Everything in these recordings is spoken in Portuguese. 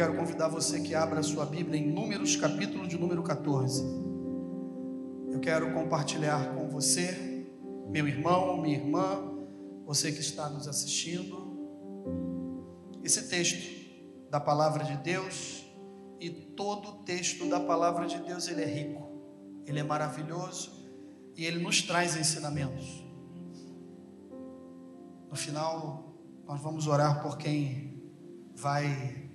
quero convidar você que abra sua Bíblia em Números, capítulo de número 14. Eu quero compartilhar com você, meu irmão, minha irmã, você que está nos assistindo, esse texto da palavra de Deus e todo texto da palavra de Deus ele é rico, ele é maravilhoso e ele nos traz ensinamentos. No final, nós vamos orar por quem vai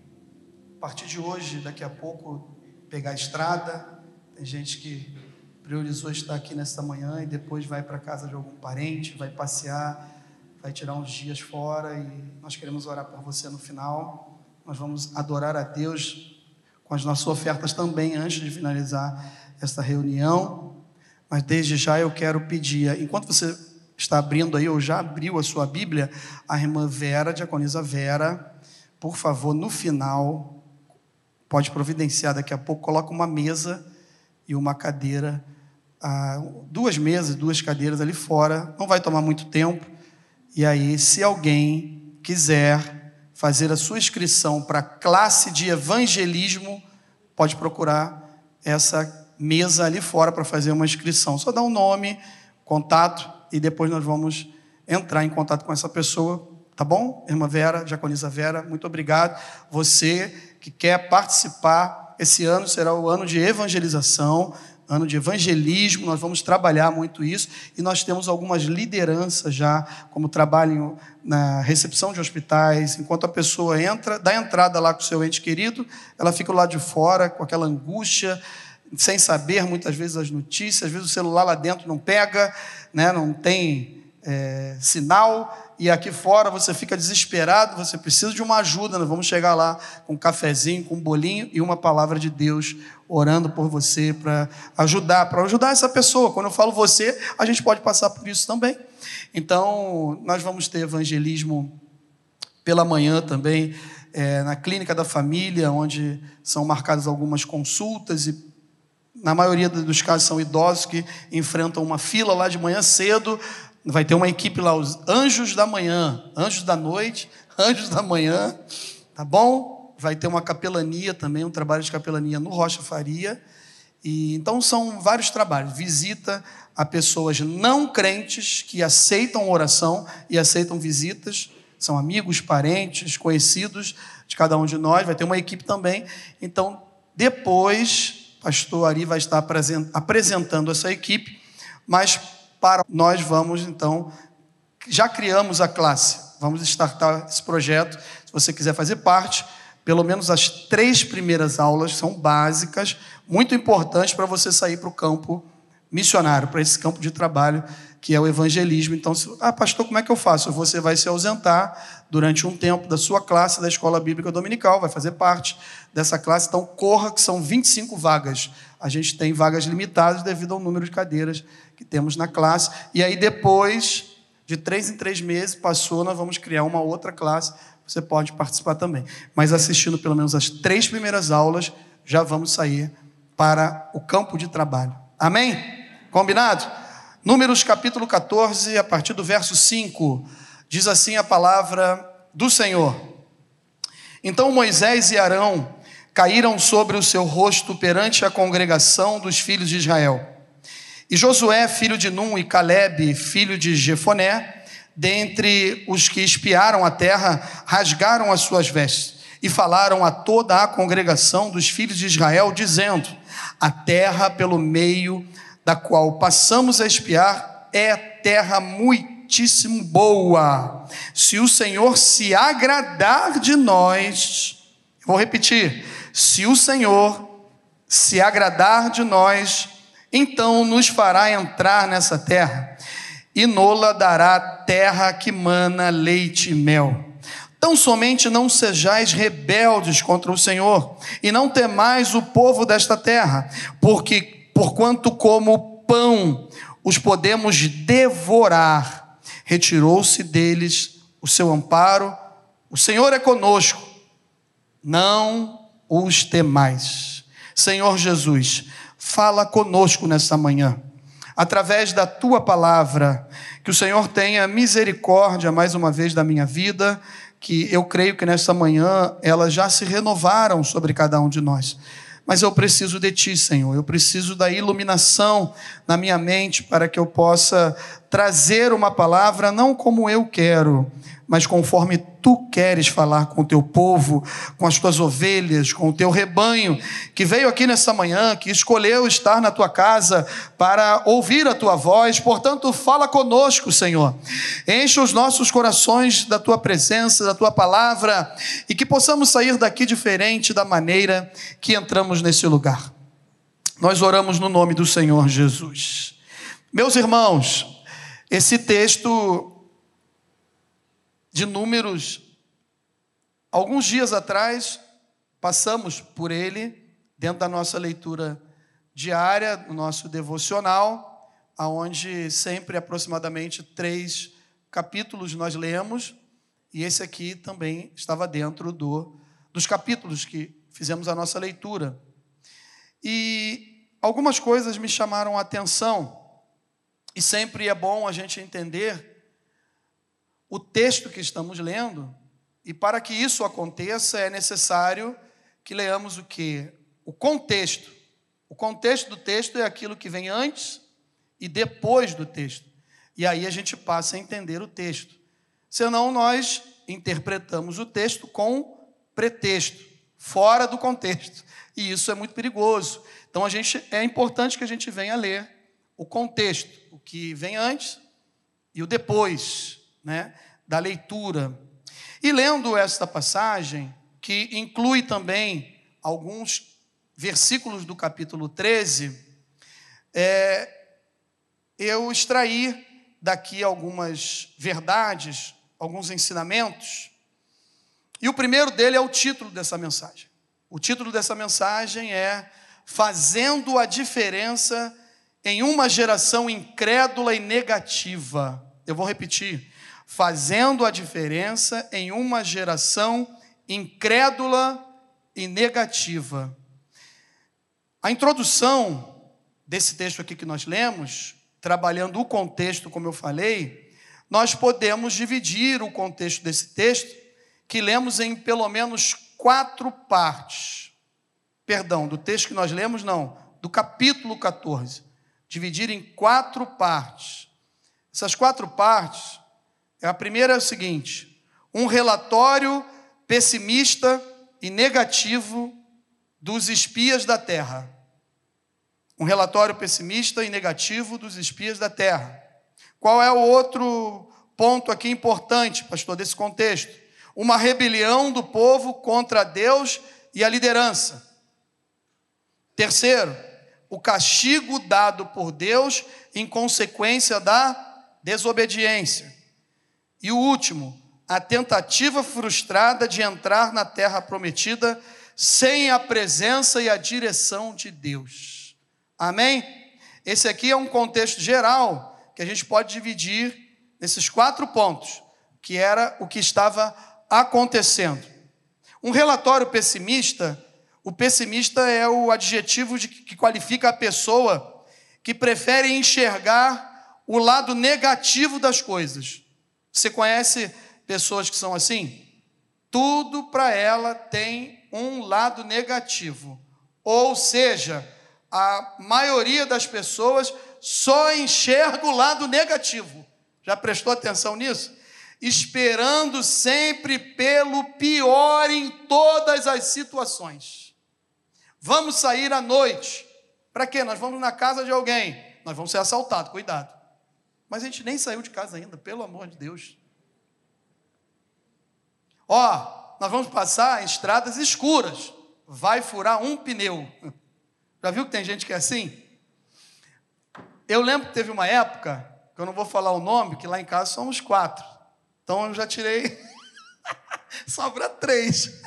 partir de hoje, daqui a pouco, pegar a estrada. Tem gente que priorizou estar aqui nesta manhã e depois vai para casa de algum parente, vai passear, vai tirar uns dias fora e nós queremos orar por você no final. Nós vamos adorar a Deus com as nossas ofertas também antes de finalizar esta reunião. Mas desde já eu quero pedir, enquanto você está abrindo aí, ou já abriu a sua Bíblia, a irmã Vera, a diaconisa Vera, por favor, no final, pode providenciar daqui a pouco, coloca uma mesa e uma cadeira, ah, duas mesas, duas cadeiras ali fora, não vai tomar muito tempo. E aí, se alguém quiser fazer a sua inscrição para a classe de evangelismo, pode procurar essa mesa ali fora para fazer uma inscrição. Só dá um nome, contato e depois nós vamos entrar em contato com essa pessoa, tá bom? Irmã Vera, Diaconisa Vera, muito obrigado. Você que quer participar, esse ano será o ano de evangelização, ano de evangelismo, nós vamos trabalhar muito isso e nós temos algumas lideranças já, como trabalho na recepção de hospitais, enquanto a pessoa entra, dá entrada lá com o seu ente querido, ela fica lá de fora com aquela angústia, sem saber muitas vezes as notícias, às vezes o celular lá dentro não pega, né, não tem é, sinal, e aqui fora você fica desesperado, você precisa de uma ajuda. Nós vamos chegar lá com um cafezinho, com um bolinho e uma palavra de Deus orando por você para ajudar, para ajudar essa pessoa. Quando eu falo você, a gente pode passar por isso também. Então, nós vamos ter evangelismo pela manhã também, é, na clínica da família, onde são marcadas algumas consultas e na maioria dos casos são idosos que enfrentam uma fila lá de manhã cedo Vai ter uma equipe lá, os anjos da manhã, anjos da noite, anjos da manhã, tá bom? Vai ter uma capelania também, um trabalho de capelania no Rocha Faria. E, então são vários trabalhos. Visita a pessoas não crentes que aceitam oração e aceitam visitas. São amigos, parentes, conhecidos de cada um de nós. Vai ter uma equipe também. Então, depois, pastor Ari vai estar apresentando essa equipe, mas para nós vamos então já criamos a classe. Vamos startar esse projeto. Se você quiser fazer parte, pelo menos as três primeiras aulas são básicas, muito importantes para você sair para o campo missionário, para esse campo de trabalho que é o evangelismo. Então, se, ah, pastor, como é que eu faço? Você vai se ausentar durante um tempo da sua classe da escola bíblica dominical, vai fazer parte dessa classe. Então, corra, que são 25 vagas. A gente tem vagas limitadas devido ao número de cadeiras que temos na classe. E aí, depois de três em três meses, passou, nós vamos criar uma outra classe. Você pode participar também. Mas assistindo pelo menos as três primeiras aulas, já vamos sair para o campo de trabalho. Amém? Combinado? Números capítulo 14, a partir do verso 5, diz assim a palavra do Senhor. Então Moisés e Arão caíram sobre o seu rosto perante a congregação dos filhos de Israel. E Josué, filho de Num, e Caleb, filho de Jefoné, dentre os que espiaram a terra, rasgaram as suas vestes e falaram a toda a congregação dos filhos de Israel, dizendo: A terra pelo meio da qual passamos a espiar é terra muitíssimo boa. Se o Senhor se agradar de nós, vou repetir: se o Senhor se agradar de nós, então nos fará entrar nessa terra, e nola dará terra que mana leite e mel. Tão somente não sejais rebeldes contra o Senhor, e não temais o povo desta terra, porque porquanto como pão os podemos devorar. Retirou-se deles o seu amparo, o Senhor é conosco, não os temais. Senhor Jesus, fala conosco nessa manhã. Através da tua palavra, que o Senhor tenha misericórdia mais uma vez da minha vida, que eu creio que nessa manhã elas já se renovaram sobre cada um de nós. Mas eu preciso de Ti, Senhor. Eu preciso da iluminação na minha mente para que eu possa trazer uma palavra não como eu quero, mas conforme tu queres falar com o teu povo, com as tuas ovelhas, com o teu rebanho, que veio aqui nessa manhã, que escolheu estar na tua casa para ouvir a tua voz. Portanto, fala conosco, Senhor. Enche os nossos corações da tua presença, da tua palavra, e que possamos sair daqui diferente da maneira que entramos nesse lugar. Nós oramos no nome do Senhor Jesus. Meus irmãos, esse texto de Números, alguns dias atrás, passamos por ele dentro da nossa leitura diária, no nosso devocional, aonde sempre aproximadamente três capítulos nós lemos, e esse aqui também estava dentro do, dos capítulos que fizemos a nossa leitura. E algumas coisas me chamaram a atenção, e sempre é bom a gente entender o texto que estamos lendo, e para que isso aconteça é necessário que leamos o que? O contexto. O contexto do texto é aquilo que vem antes e depois do texto. E aí a gente passa a entender o texto. Senão nós interpretamos o texto com pretexto, fora do contexto. E isso é muito perigoso. Então a gente é importante que a gente venha ler o contexto, o que vem antes e o depois né, da leitura. E lendo esta passagem, que inclui também alguns versículos do capítulo 13, é, eu extraí daqui algumas verdades, alguns ensinamentos. E o primeiro dele é o título dessa mensagem. O título dessa mensagem é Fazendo a Diferença em uma Geração Incrédula e Negativa. Eu vou repetir fazendo a diferença em uma geração incrédula e negativa. A introdução desse texto aqui que nós lemos, trabalhando o contexto, como eu falei, nós podemos dividir o contexto desse texto, que lemos em pelo menos quatro partes. Perdão, do texto que nós lemos, não, do capítulo 14. Dividir em quatro partes. Essas quatro partes a primeira é o seguinte: um relatório pessimista e negativo dos espias da terra. Um relatório pessimista e negativo dos espias da terra. Qual é o outro ponto aqui importante, pastor, desse contexto? Uma rebelião do povo contra Deus e a liderança. Terceiro, o castigo dado por Deus em consequência da desobediência. E o último, a tentativa frustrada de entrar na terra prometida sem a presença e a direção de Deus. Amém? Esse aqui é um contexto geral que a gente pode dividir nesses quatro pontos, que era o que estava acontecendo. Um relatório pessimista, o pessimista é o adjetivo de, que qualifica a pessoa que prefere enxergar o lado negativo das coisas. Você conhece pessoas que são assim? Tudo para ela tem um lado negativo. Ou seja, a maioria das pessoas só enxerga o lado negativo. Já prestou atenção nisso? Esperando sempre pelo pior em todas as situações. Vamos sair à noite. Para quê? Nós vamos na casa de alguém. Nós vamos ser assaltados, cuidado. Mas a gente nem saiu de casa ainda, pelo amor de Deus. Ó, nós vamos passar em estradas escuras. Vai furar um pneu. Já viu que tem gente que é assim? Eu lembro que teve uma época, que eu não vou falar o nome, que lá em casa somos quatro. Então eu já tirei. sobra três.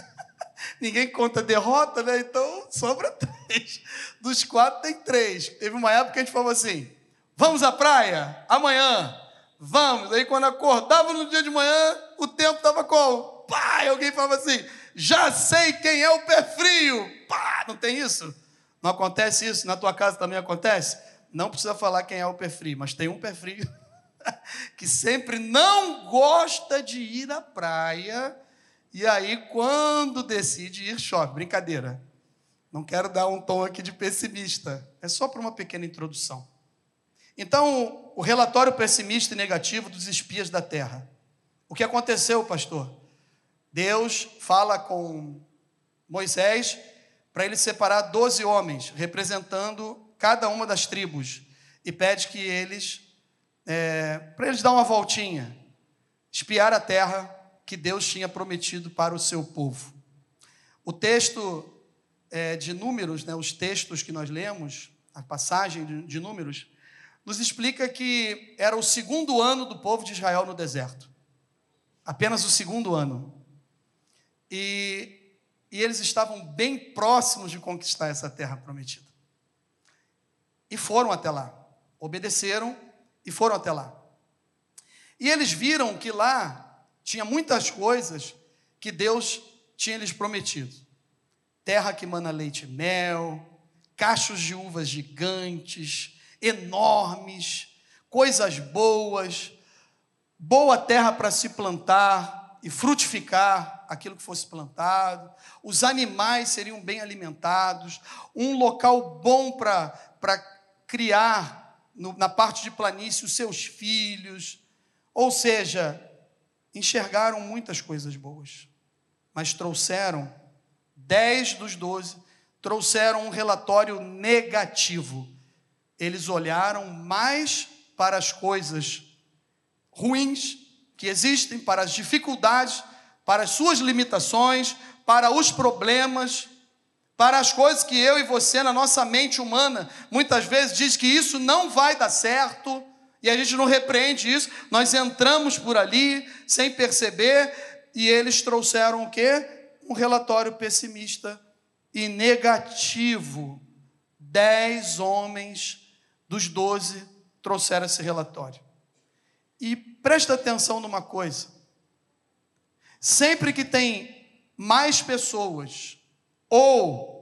Ninguém conta derrota, né? Então sobra três. Dos quatro tem três. Teve uma época que a gente falou assim: Vamos à praia? Amanhã. Vamos. Aí quando acordava no dia de manhã, o tempo estava como? Pá! E alguém falava assim: já sei quem é o pé frio. Pá! Não tem isso? Não acontece isso? Na tua casa também acontece? Não precisa falar quem é o pé frio, mas tem um pé frio que sempre não gosta de ir à praia E aí, quando decide ir, chove. Brincadeira. Não quero dar um tom aqui de pessimista. É só para uma pequena introdução. Então, o relatório pessimista e negativo dos espias da terra. O que aconteceu, pastor? Deus fala com Moisés para ele separar 12 homens, representando cada uma das tribos, e pede que eles, é, para eles dar uma voltinha, espiar a terra que Deus tinha prometido para o seu povo. O texto é, de Números, né, os textos que nós lemos, a passagem de, de Números, nos explica que era o segundo ano do povo de Israel no deserto. Apenas o segundo ano. E, e eles estavam bem próximos de conquistar essa terra prometida. E foram até lá. Obedeceram e foram até lá. E eles viram que lá tinha muitas coisas que Deus tinha lhes prometido terra que mana leite e mel, cachos de uvas gigantes, enormes, coisas boas, boa terra para se plantar e frutificar aquilo que fosse plantado, os animais seriam bem alimentados, um local bom para criar no, na parte de planície os seus filhos, ou seja, enxergaram muitas coisas boas, mas trouxeram Dez dos doze trouxeram um relatório negativo. Eles olharam mais para as coisas ruins que existem, para as dificuldades, para as suas limitações, para os problemas, para as coisas que eu e você, na nossa mente humana, muitas vezes diz que isso não vai dar certo, e a gente não repreende isso, nós entramos por ali sem perceber, e eles trouxeram o quê? um relatório pessimista e negativo. Dez homens dos doze trouxeram esse relatório. E presta atenção numa coisa: sempre que tem mais pessoas, ou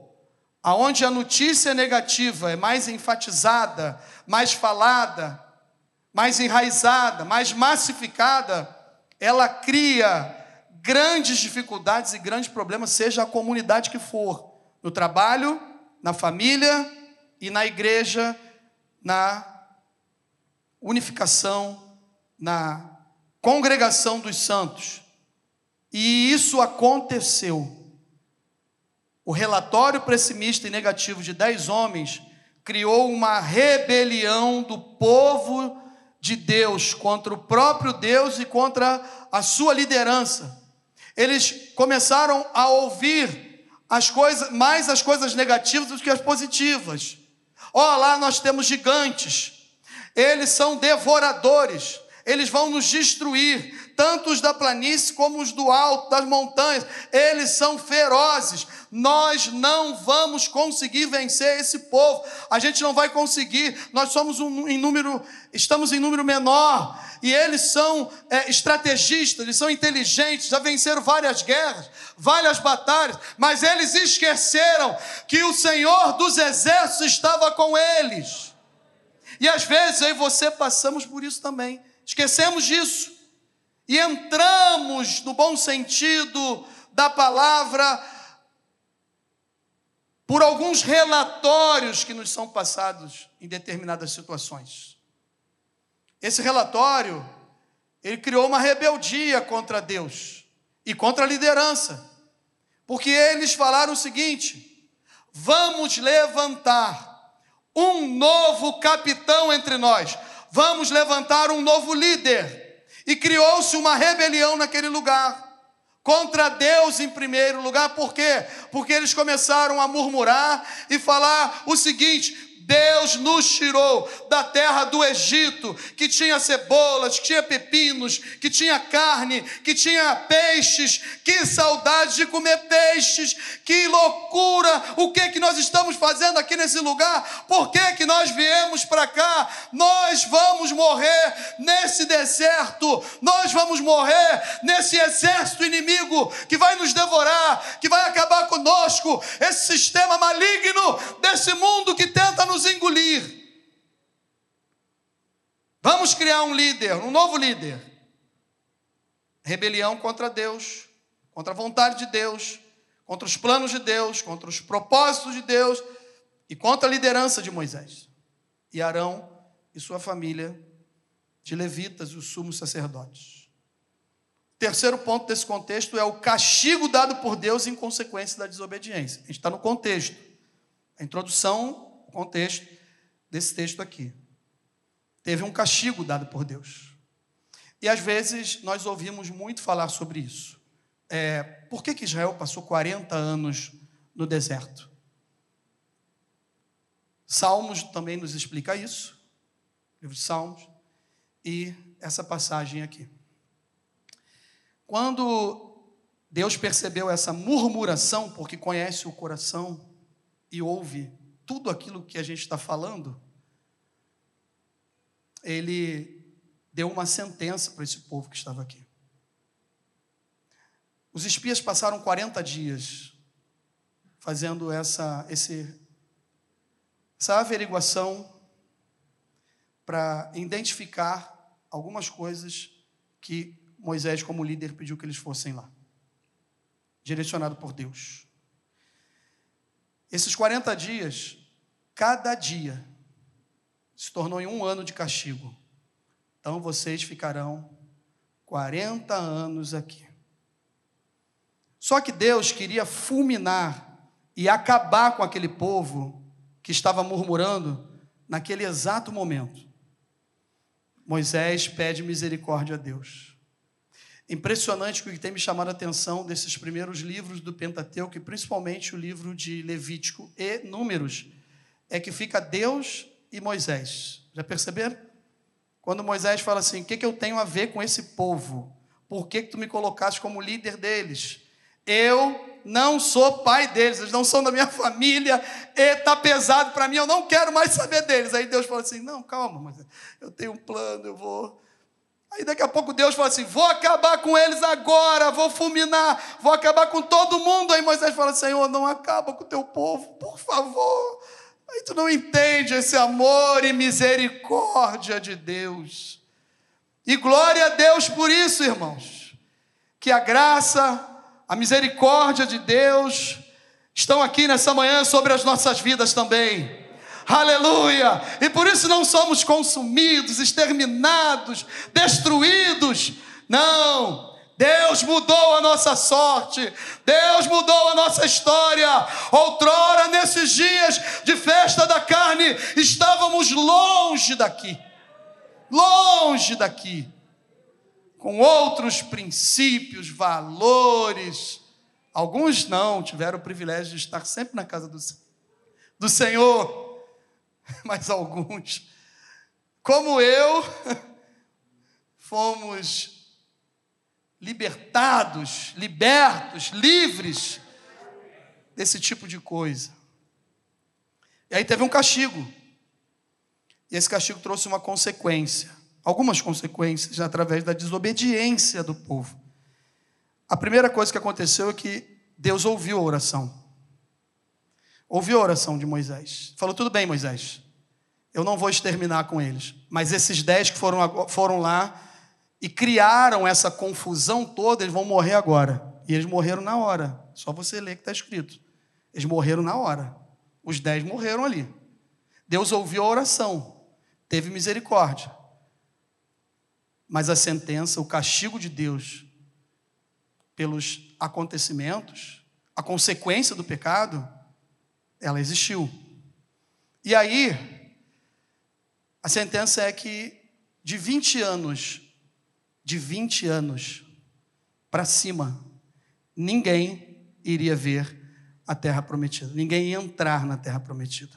aonde a notícia negativa é mais enfatizada, mais falada, mais enraizada, mais massificada, ela cria grandes dificuldades e grandes problemas, seja a comunidade que for, no trabalho, na família e na igreja, na unificação, na congregação dos santos. E isso aconteceu. O relatório pessimista e negativo de dez homens criou uma rebelião do povo de Deus contra o próprio Deus e contra a sua liderança eles começaram a ouvir as coisas, mais as coisas negativas do que as positivas. Ó, oh, lá nós temos gigantes, eles são devoradores, eles vão nos destruir, tanto os da planície como os do alto, das montanhas, eles são ferozes. Nós não vamos conseguir vencer esse povo. A gente não vai conseguir. Nós somos um, em número, estamos em número menor e eles são é, estrategistas, eles são inteligentes, já venceram várias guerras, várias batalhas, mas eles esqueceram que o Senhor dos exércitos estava com eles. E às vezes eu e você passamos por isso também. Esquecemos disso e entramos, no bom sentido da palavra, por alguns relatórios que nos são passados em determinadas situações. Esse relatório, ele criou uma rebeldia contra Deus e contra a liderança, porque eles falaram o seguinte: vamos levantar um novo capitão entre nós, vamos levantar um novo líder. E criou-se uma rebelião naquele lugar. Contra Deus em primeiro lugar, por quê? Porque eles começaram a murmurar e falar o seguinte: Deus nos tirou da terra do Egito, que tinha cebolas, que tinha pepinos, que tinha carne, que tinha peixes. Que saudade de comer peixes, que loucura! O que que nós estamos fazendo aqui nesse lugar? Por que que nós viemos para cá? Nós vamos morrer nesse deserto. Nós vamos morrer nesse exército inimigo que vai nos devorar, que vai acabar conosco. Esse sistema maligno desse mundo que tenta nos nos engolir. Vamos criar um líder, um novo líder. Rebelião contra Deus, contra a vontade de Deus, contra os planos de Deus, contra os propósitos de Deus e contra a liderança de Moisés. E Arão e sua família de levitas e os sumos sacerdotes. Terceiro ponto desse contexto é o castigo dado por Deus em consequência da desobediência. A gente está no contexto. A introdução, contexto desse texto aqui. Teve um castigo dado por Deus. E às vezes nós ouvimos muito falar sobre isso. É, por que, que Israel passou 40 anos no deserto? Salmos também nos explica isso, livro de Salmos, e essa passagem aqui. Quando Deus percebeu essa murmuração, porque conhece o coração e ouve tudo aquilo que a gente está falando, ele deu uma sentença para esse povo que estava aqui. Os espias passaram 40 dias fazendo essa, esse, essa averiguação para identificar algumas coisas que Moisés, como líder, pediu que eles fossem lá, direcionado por Deus. Esses 40 dias, cada dia, se tornou em um ano de castigo. Então vocês ficarão 40 anos aqui. Só que Deus queria fulminar e acabar com aquele povo que estava murmurando naquele exato momento. Moisés pede misericórdia a Deus. Impressionante o que tem me chamado a atenção desses primeiros livros do Pentateuco, e principalmente o livro de Levítico e Números, é que fica Deus e Moisés. Já perceberam? Quando Moisés fala assim: O que, que eu tenho a ver com esse povo? Por que, que tu me colocaste como líder deles? Eu não sou pai deles, eles não são da minha família, e está pesado para mim, eu não quero mais saber deles. Aí Deus fala assim: Não, calma, mas eu tenho um plano, eu vou. Aí daqui a pouco Deus fala assim: Vou acabar com eles agora, vou fulminar, vou acabar com todo mundo. Aí Moisés fala: Senhor, não acaba com o teu povo, por favor. Aí tu não entende esse amor e misericórdia de Deus. E glória a Deus por isso, irmãos. Que a graça, a misericórdia de Deus estão aqui nessa manhã sobre as nossas vidas também. Aleluia! E por isso não somos consumidos, exterminados, destruídos. Não, Deus mudou a nossa sorte, Deus mudou a nossa história. Outrora, nesses dias de festa da carne, estávamos longe daqui, longe daqui, com outros princípios, valores. Alguns não tiveram o privilégio de estar sempre na casa do, do Senhor, mas alguns, como eu, fomos libertados, libertos, livres desse tipo de coisa. E aí teve um castigo. E esse castigo trouxe uma consequência, algumas consequências através da desobediência do povo. A primeira coisa que aconteceu é que Deus ouviu a oração. Ouviu a oração de Moisés. Falou: tudo bem, Moisés, eu não vou exterminar com eles, mas esses dez que foram, foram lá e criaram essa confusão toda, eles vão morrer agora. E eles morreram na hora. Só você ler que está escrito. Eles morreram na hora. Os dez morreram ali. Deus ouviu a oração, teve misericórdia. Mas a sentença, o castigo de Deus pelos acontecimentos, a consequência do pecado, ela existiu. E aí, a sentença é que de 20 anos de 20 anos para cima, ninguém iria ver a terra prometida, ninguém ia entrar na terra prometida.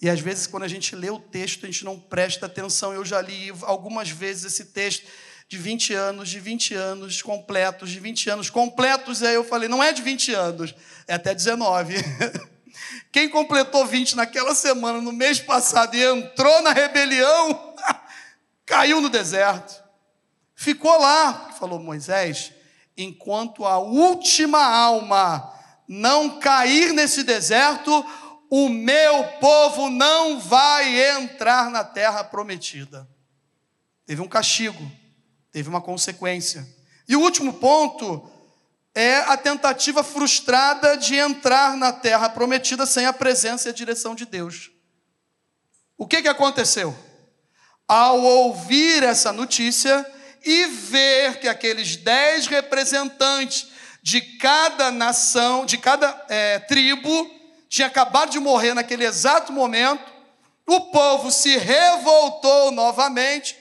E às vezes, quando a gente lê o texto, a gente não presta atenção. Eu já li algumas vezes esse texto de 20 anos, de 20 anos completos, de 20 anos completos. Aí eu falei, não é de 20 anos, é até 19. Quem completou 20 naquela semana, no mês passado, e entrou na rebelião, caiu no deserto. Ficou lá, falou Moisés, enquanto a última alma não cair nesse deserto, o meu povo não vai entrar na terra prometida. Teve um castigo, teve uma consequência. E o último ponto é a tentativa frustrada de entrar na terra prometida sem a presença e a direção de Deus. O que, que aconteceu? Ao ouvir essa notícia e ver que aqueles dez representantes de cada nação, de cada é, tribo, tinha acabado de morrer naquele exato momento, o povo se revoltou novamente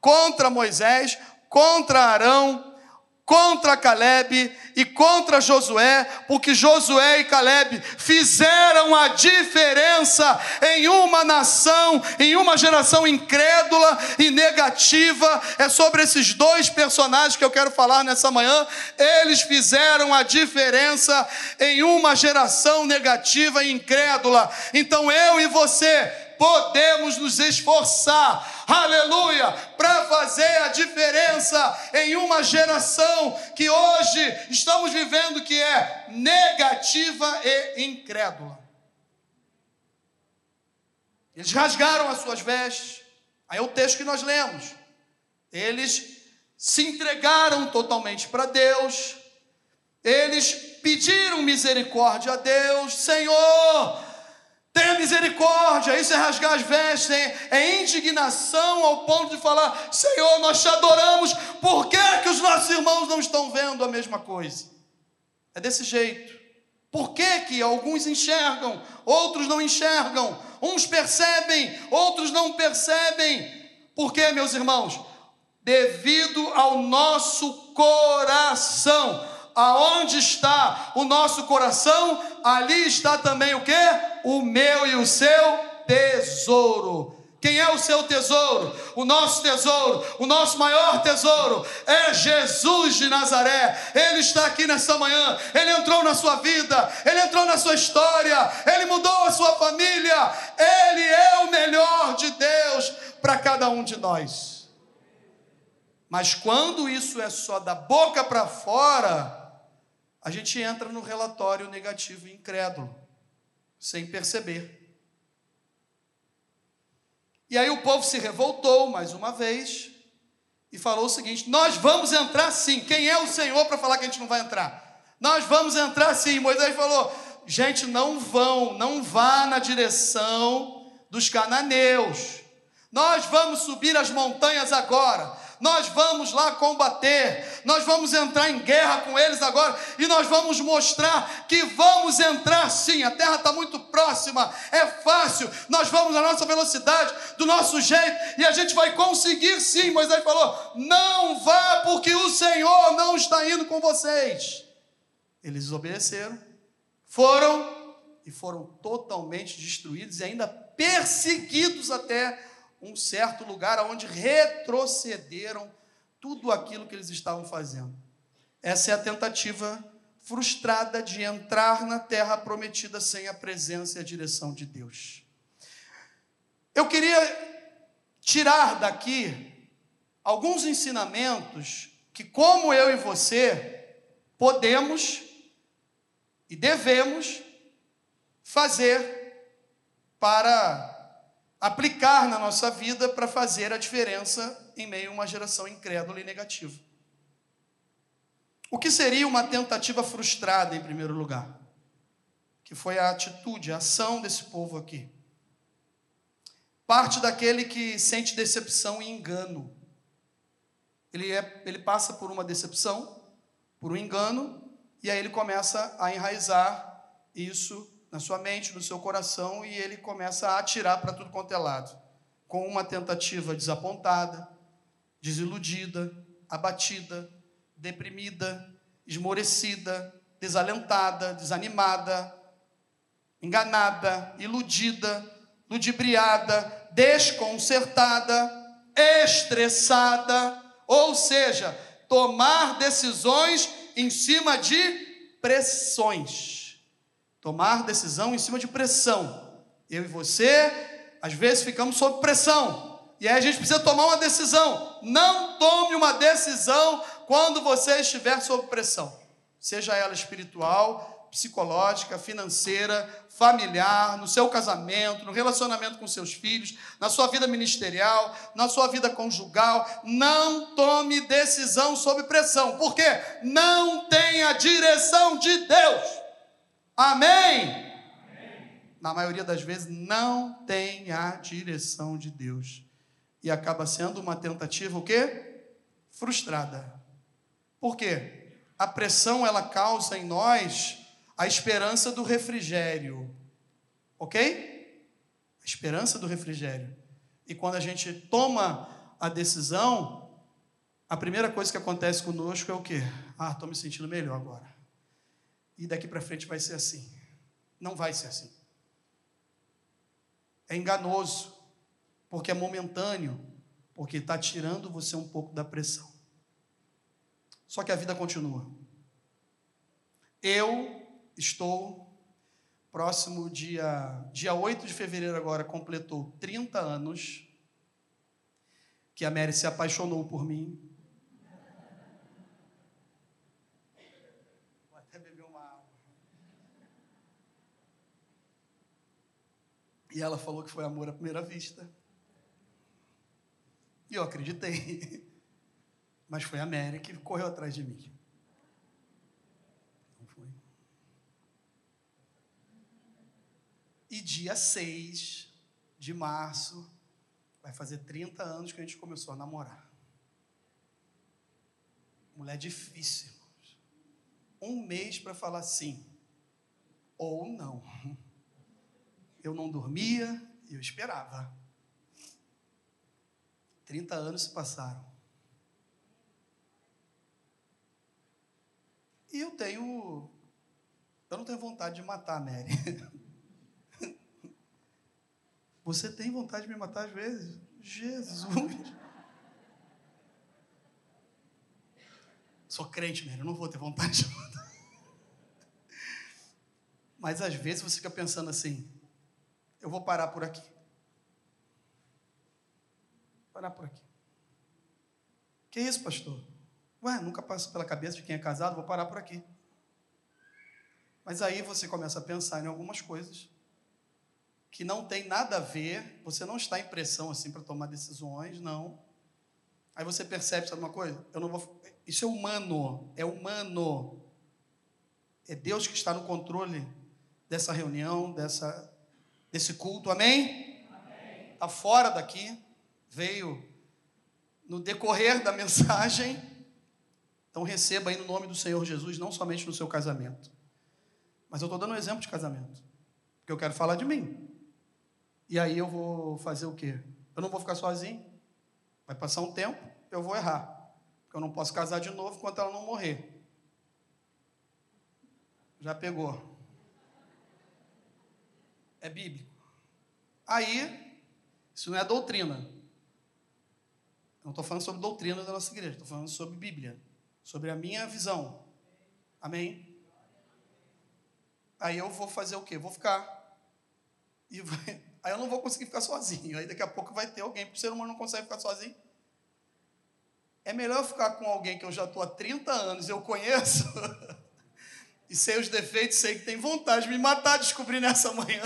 contra Moisés, contra Arão, contra Caleb e contra Josué, porque Josué e Caleb fizeram a diferença em uma nação, em uma geração incrédula e negativa. É sobre esses dois personagens que eu quero falar nessa manhã. Eles fizeram a diferença em uma geração negativa e incrédula. Então eu e você podemos nos esforçar, aleluia, para fazer a diferença em uma geração que hoje estamos vivendo que é negativa e incrédula. Eles rasgaram as suas vestes, aí é o texto que nós lemos. Eles se entregaram totalmente para Deus, eles pediram misericórdia a Deus, Senhor, Tenha misericórdia, isso é rasgar as vestes, é indignação ao ponto de falar: Senhor, nós te adoramos, por que, que os nossos irmãos não estão vendo a mesma coisa? É desse jeito. Por que, que alguns enxergam, outros não enxergam? Uns percebem, outros não percebem. Por quê, meus irmãos? Devido ao nosso coração aonde está o nosso coração, ali está também o que? O meu e o seu tesouro. Quem é o seu tesouro? O nosso tesouro, o nosso maior tesouro é Jesus de Nazaré. Ele está aqui nessa manhã. Ele entrou na sua vida, ele entrou na sua história, ele mudou a sua família. Ele é o melhor de Deus para cada um de nós. Mas quando isso é só da boca para fora, a gente entra no relatório negativo e incrédulo, sem perceber. E aí o povo se revoltou mais uma vez e falou o seguinte: Nós vamos entrar sim. Quem é o Senhor para falar que a gente não vai entrar? Nós vamos entrar sim. Moisés falou: Gente, não vão, não vá na direção dos cananeus. Nós vamos subir as montanhas agora nós vamos lá combater, nós vamos entrar em guerra com eles agora e nós vamos mostrar que vamos entrar sim. A terra está muito próxima, é fácil, nós vamos na nossa velocidade, do nosso jeito e a gente vai conseguir sim. Moisés falou: não vá, porque o Senhor não está indo com vocês. Eles desobedeceram, foram e foram totalmente destruídos e ainda perseguidos até um certo lugar onde retrocederam tudo aquilo que eles estavam fazendo. Essa é a tentativa frustrada de entrar na terra prometida sem a presença e a direção de Deus. Eu queria tirar daqui alguns ensinamentos que, como eu e você, podemos e devemos fazer para aplicar na nossa vida para fazer a diferença em meio a uma geração incrédula e negativa. O que seria uma tentativa frustrada, em primeiro lugar? Que foi a atitude, a ação desse povo aqui. Parte daquele que sente decepção e engano. Ele, é, ele passa por uma decepção, por um engano, e aí ele começa a enraizar isso na sua mente, no seu coração, e ele começa a atirar para tudo quanto é lado, com uma tentativa desapontada, desiludida, abatida, deprimida, esmorecida, desalentada, desanimada, enganada, iludida, ludibriada, desconcertada, estressada, ou seja, tomar decisões em cima de pressões. Tomar decisão em cima de pressão. Eu e você, às vezes, ficamos sob pressão. E aí a gente precisa tomar uma decisão. Não tome uma decisão quando você estiver sob pressão. Seja ela espiritual, psicológica, financeira, familiar, no seu casamento, no relacionamento com seus filhos, na sua vida ministerial, na sua vida conjugal. Não tome decisão sob pressão, porque não tem a direção de Deus. Amém? Na maioria das vezes, não tem a direção de Deus. E acaba sendo uma tentativa o quê? Frustrada. Por quê? A pressão ela causa em nós a esperança do refrigério. Ok? A esperança do refrigério. E quando a gente toma a decisão, a primeira coisa que acontece conosco é o quê? Ah, estou me sentindo melhor agora. E daqui para frente vai ser assim. Não vai ser assim. É enganoso, porque é momentâneo, porque está tirando você um pouco da pressão. Só que a vida continua. Eu estou próximo dia dia 8 de fevereiro agora completou 30 anos que a Mary se apaixonou por mim. Vou até beber uma água. E ela falou que foi amor à primeira vista. E eu acreditei. Mas foi a Mary que correu atrás de mim. Não foi. E dia 6 de março, vai fazer 30 anos que a gente começou a namorar. Mulher difícil. Um mês para falar sim ou não. Eu não dormia eu esperava. 30 anos se passaram. E eu tenho. Eu não tenho vontade de matar a Mary. Você tem vontade de me matar às vezes? Jesus! Sou crente, Mary, eu não vou ter vontade de matar. Mas às vezes você fica pensando assim: eu vou parar por aqui. Parar por aqui. Que isso, pastor? Ué, nunca passa pela cabeça de quem é casado, vou parar por aqui. Mas aí você começa a pensar em algumas coisas que não tem nada a ver, você não está em pressão assim para tomar decisões, não. Aí você percebe, sabe uma coisa? Eu não vou. Isso é humano, é humano. É Deus que está no controle dessa reunião, dessa, desse culto, amém? Está fora daqui, veio no decorrer da mensagem então receba aí no nome do Senhor Jesus, não somente no seu casamento. Mas eu estou dando um exemplo de casamento. Porque eu quero falar de mim. E aí eu vou fazer o quê? Eu não vou ficar sozinho. Vai passar um tempo, eu vou errar. Porque eu não posso casar de novo enquanto ela não morrer. Já pegou. É bíblico. Aí, isso não é doutrina. Eu não estou falando sobre doutrina da nossa igreja, estou falando sobre Bíblia sobre a minha visão. Amém? Aí eu vou fazer o quê? Vou ficar. E vai... Aí eu não vou conseguir ficar sozinho. Aí daqui a pouco vai ter alguém, porque o ser humano não consegue ficar sozinho. É melhor ficar com alguém que eu já estou há 30 anos, eu conheço, e sei os defeitos, sei que tem vontade de me matar, descobrir nessa manhã.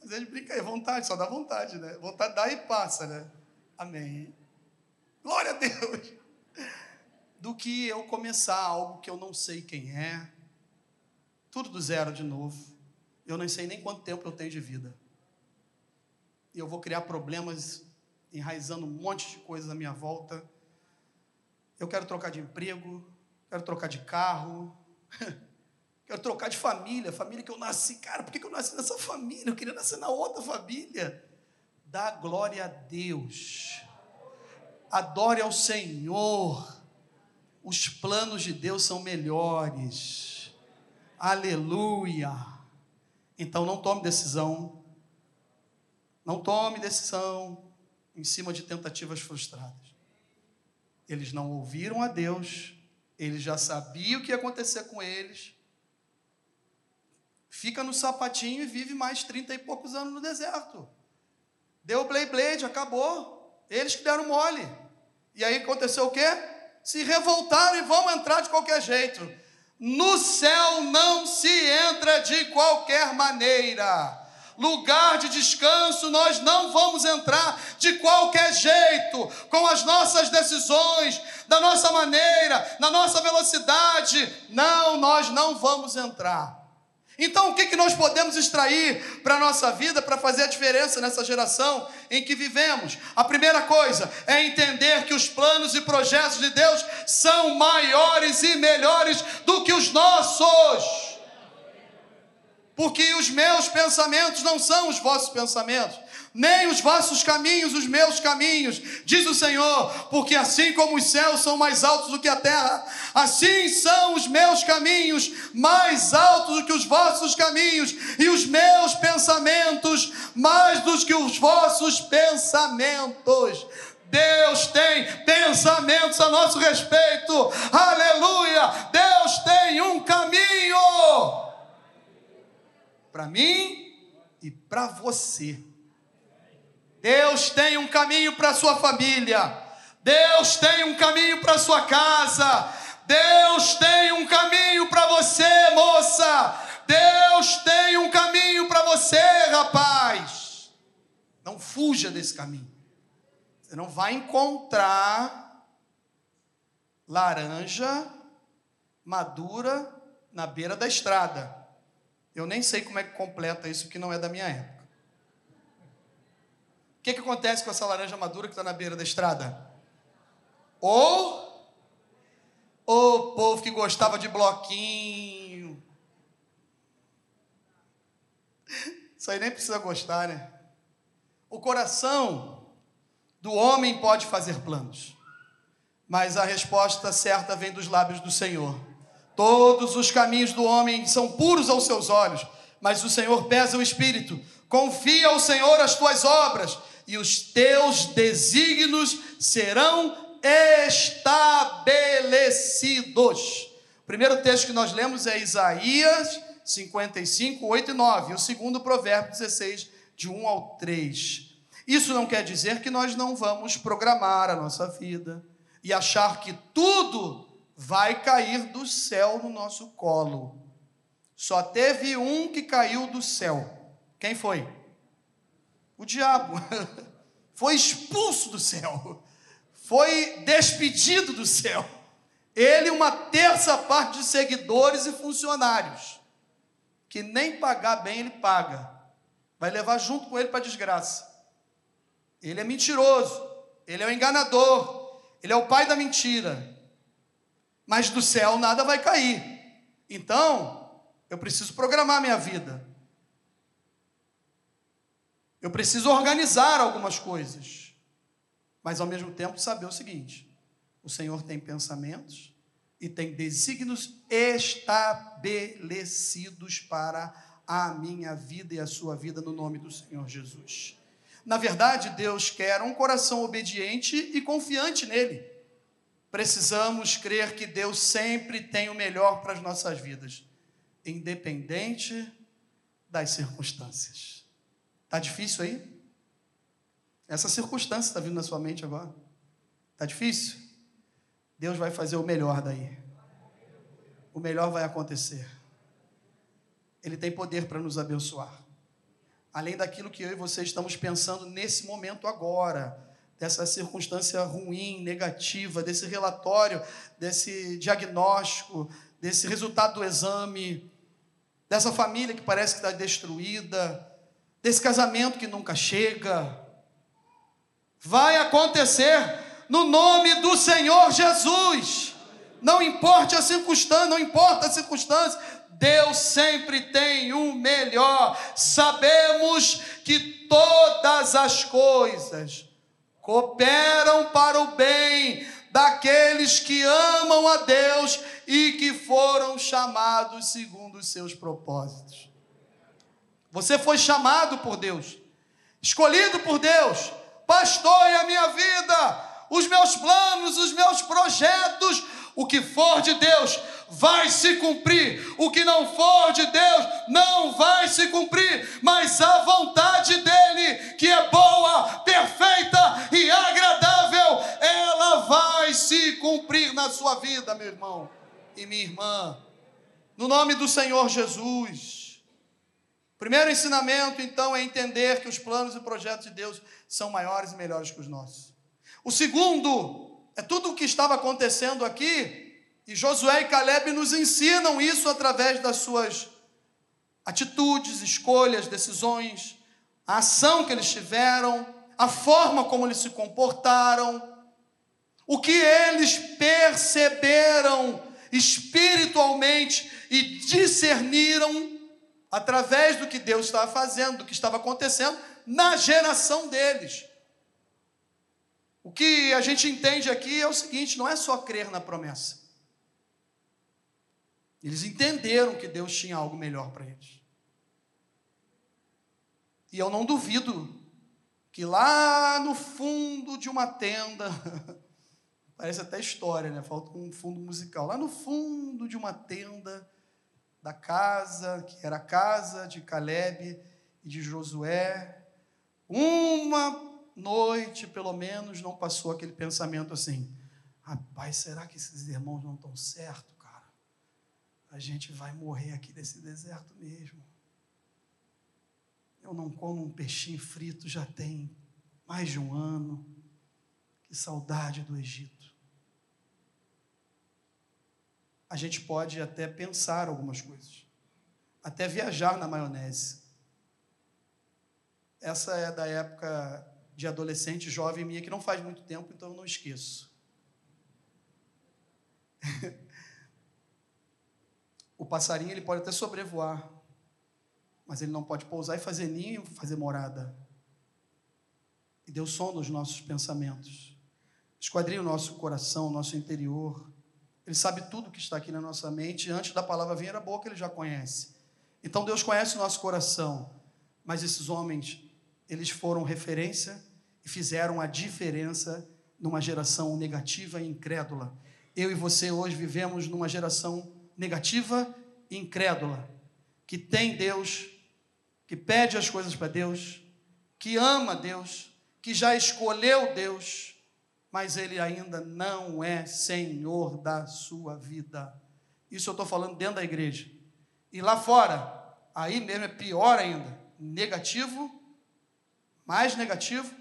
Mas a gente brinca aí, vontade, só dá vontade, né? Vontade dá e passa, né? Amém. Glória a Deus. Do que eu começar algo que eu não sei quem é, tudo do zero de novo. Eu não sei nem quanto tempo eu tenho de vida. E eu vou criar problemas enraizando um monte de coisas à minha volta. Eu quero trocar de emprego, quero trocar de carro, quero trocar de família, família que eu nasci. Cara, por que eu nasci nessa família? Eu queria nascer na outra família. Dá glória a Deus adore ao Senhor. Os planos de Deus são melhores. Aleluia. Então não tome decisão. Não tome decisão em cima de tentativas frustradas. Eles não ouviram a Deus, eles já sabiam o que ia acontecer com eles. Fica no sapatinho e vive mais trinta e poucos anos no deserto. Deu blade blade, acabou. Eles que deram mole. E aí aconteceu o quê? se revoltaram e vão entrar de qualquer jeito. No céu não se entra de qualquer maneira. Lugar de descanso nós não vamos entrar de qualquer jeito, com as nossas decisões, da nossa maneira, na nossa velocidade. Não, nós não vamos entrar. Então, o que, que nós podemos extrair para a nossa vida para fazer a diferença nessa geração em que vivemos? A primeira coisa é entender que os planos e projetos de Deus são maiores e melhores do que os nossos. Porque os meus pensamentos não são os vossos pensamentos nem os vossos caminhos, os meus caminhos, diz o Senhor, porque assim como os céus são mais altos do que a terra, assim são os meus caminhos mais altos do que os vossos caminhos, e os meus pensamentos mais dos que os vossos pensamentos. Deus tem pensamentos a nosso respeito, aleluia! Deus tem um caminho para mim e para você. Deus tem um caminho para sua família. Deus tem um caminho para sua casa. Deus tem um caminho para você, moça. Deus tem um caminho para você, rapaz. Não fuja desse caminho. Você não vai encontrar laranja madura na beira da estrada. Eu nem sei como é que completa isso, porque não é da minha época. O que, que acontece com essa laranja madura que está na beira da estrada? Ou o povo que gostava de bloquinho. Isso aí nem precisa gostar, né? O coração do homem pode fazer planos, mas a resposta certa vem dos lábios do Senhor. Todos os caminhos do homem são puros aos seus olhos, mas o Senhor pesa o espírito. Confia ao Senhor as tuas obras e os teus desígnios serão estabelecidos. O primeiro texto que nós lemos é Isaías 55, 8 e 9. E o segundo, Provérbio 16, de 1 ao 3. Isso não quer dizer que nós não vamos programar a nossa vida e achar que tudo vai cair do céu no nosso colo. Só teve um que caiu do céu. Quem foi? o diabo foi expulso do céu, foi despedido do céu. Ele, uma terça parte de seguidores e funcionários, que nem pagar bem ele paga, vai levar junto com ele para a desgraça. Ele é mentiroso, ele é o enganador, ele é o pai da mentira. Mas do céu nada vai cair. Então, eu preciso programar minha vida. Eu preciso organizar algumas coisas, mas ao mesmo tempo saber o seguinte: o Senhor tem pensamentos e tem desígnios estabelecidos para a minha vida e a sua vida no nome do Senhor Jesus. Na verdade, Deus quer um coração obediente e confiante nele. Precisamos crer que Deus sempre tem o melhor para as nossas vidas, independente das circunstâncias. Está difícil aí? Essa circunstância está vindo na sua mente agora. Está difícil? Deus vai fazer o melhor daí. O melhor vai acontecer. Ele tem poder para nos abençoar. Além daquilo que eu e você estamos pensando nesse momento agora, dessa circunstância ruim, negativa, desse relatório, desse diagnóstico, desse resultado do exame, dessa família que parece que está destruída, desse casamento que nunca chega. Vai acontecer no nome do Senhor Jesus. Não importa a circunstância, não importa a circunstância, Deus sempre tem o melhor. Sabemos que todas as coisas cooperam para o bem daqueles que amam a Deus e que foram chamados segundo os seus propósitos. Você foi chamado por Deus, escolhido por Deus. Pastor, a minha vida, os meus planos, os meus projetos, o que for de Deus vai se cumprir, o que não for de Deus não vai se cumprir, mas a vontade dEle, que é boa, perfeita e agradável, ela vai se cumprir sua vida, meu irmão e minha irmã. No nome do Senhor Jesus. Primeiro ensinamento, então, é entender que os planos e projetos de Deus são maiores e melhores que os nossos. O segundo é tudo o que estava acontecendo aqui, e Josué e Caleb nos ensinam isso através das suas atitudes, escolhas, decisões, a ação que eles tiveram, a forma como eles se comportaram, o que eles perceberam espiritualmente e discerniram através do que Deus estava fazendo, do que estava acontecendo na geração deles. O que a gente entende aqui é o seguinte: não é só crer na promessa. Eles entenderam que Deus tinha algo melhor para eles. E eu não duvido que lá no fundo de uma tenda, parece até história, né? Falta um fundo musical. Lá no fundo de uma tenda da casa, que era a casa de Caleb e de Josué, uma noite, pelo menos, não passou aquele pensamento assim: rapaz, será que esses irmãos não estão certos, cara? A gente vai morrer aqui nesse deserto mesmo. Eu não como um peixinho frito já tem mais de um ano. Que saudade do Egito. A gente pode até pensar algumas coisas, até viajar na maionese. Essa é da época de adolescente, jovem minha, que não faz muito tempo, então eu não esqueço. o passarinho ele pode até sobrevoar, mas ele não pode pousar e fazer ninho, fazer morada. E Deus sonda os nossos pensamentos, esquadrinha o nosso coração, o nosso interior. Ele sabe tudo que está aqui na nossa mente, antes da palavra vir a boca, ele já conhece. Então Deus conhece o nosso coração, mas esses homens, eles foram referência e fizeram a diferença numa geração negativa e incrédula. Eu e você hoje vivemos numa geração negativa e incrédula, que tem Deus que pede as coisas para Deus, que ama Deus, que já escolheu Deus, mas ele ainda não é senhor da sua vida. Isso eu estou falando dentro da igreja. E lá fora, aí mesmo é pior ainda. Negativo, mais negativo,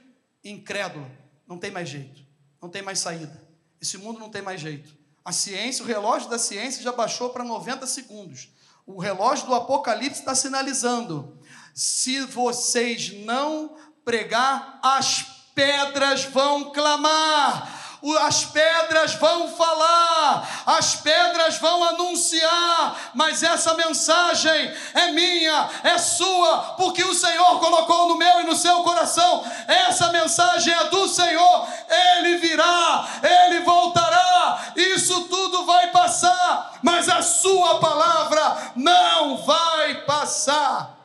incrédulo. Não tem mais jeito, não tem mais saída. Esse mundo não tem mais jeito. A ciência, o relógio da ciência já baixou para 90 segundos. O relógio do Apocalipse está sinalizando se vocês não pregar, as pedras vão clamar as pedras vão falar, as pedras vão anunciar, mas essa mensagem é minha, é sua, porque o Senhor colocou no meu e no seu coração. Essa mensagem é do Senhor, ele virá, ele voltará, isso tudo vai passar, mas a sua palavra não vai passar.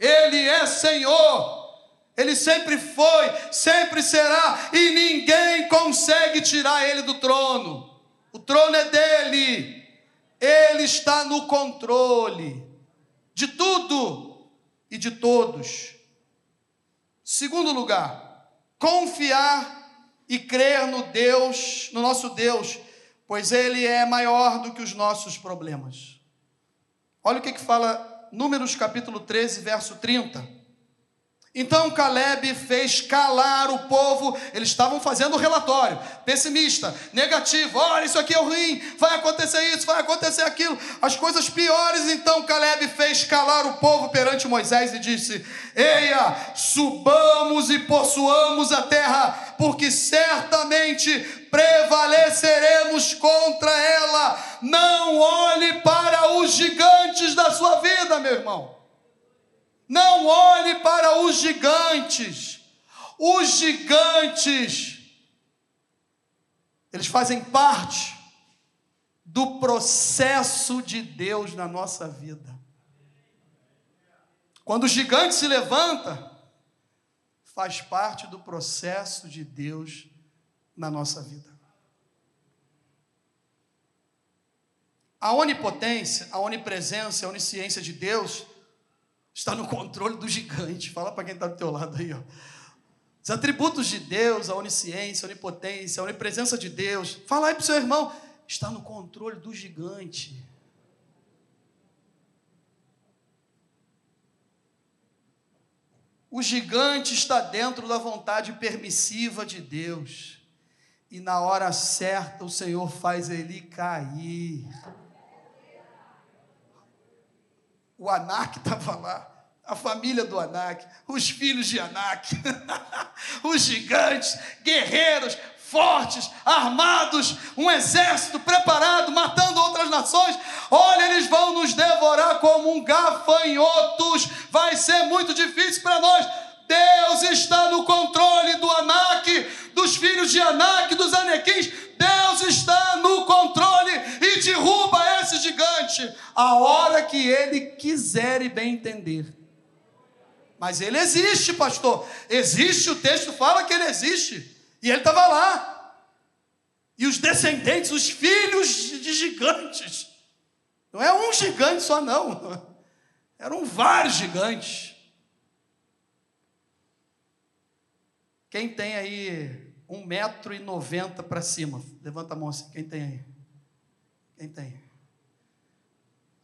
Ele é Senhor. Ele sempre foi, sempre será, e ninguém consegue tirar ele do trono. O trono é dele. Ele está no controle de tudo e de todos. Segundo lugar, confiar e crer no Deus, no nosso Deus, pois ele é maior do que os nossos problemas. Olha o que, que fala Números capítulo 13, verso 30. Então Caleb fez calar o povo, eles estavam fazendo o relatório, pessimista, negativo, olha, isso aqui é ruim, vai acontecer isso, vai acontecer aquilo, as coisas piores. Então Caleb fez calar o povo perante Moisés e disse: Eia, subamos e possuamos a terra, porque certamente prevaleceremos contra ela. Não olhe para os gigantes da sua vida, meu irmão. Não olhe para os gigantes. Os gigantes, eles fazem parte do processo de Deus na nossa vida. Quando o gigante se levanta, faz parte do processo de Deus na nossa vida. A onipotência, a onipresença, a onisciência de Deus está no controle do gigante. Fala para quem está do teu lado aí, ó. Os atributos de Deus, a onisciência, a onipotência, a onipresença de Deus. Fala aí para o seu irmão, está no controle do gigante. O gigante está dentro da vontade permissiva de Deus. E na hora certa o Senhor faz ele cair. O Anak estava lá a família do Anak, os filhos de Anak, os gigantes, guerreiros, fortes, armados, um exército preparado, matando outras nações. Olha, eles vão nos devorar como um gafanhotos. Vai ser muito difícil para nós. Deus está no controle do Anak, dos filhos de Anak, dos Anequins. Deus está no controle e derruba gigante a hora que ele quiser e bem entender. Mas ele existe, pastor. Existe, o texto fala que ele existe. E ele estava lá. E os descendentes, os filhos de gigantes. Não é um gigante só, não. Eram vários gigantes. Quem tem aí um metro e noventa para cima? Levanta a mão assim. Quem tem aí? Quem tem?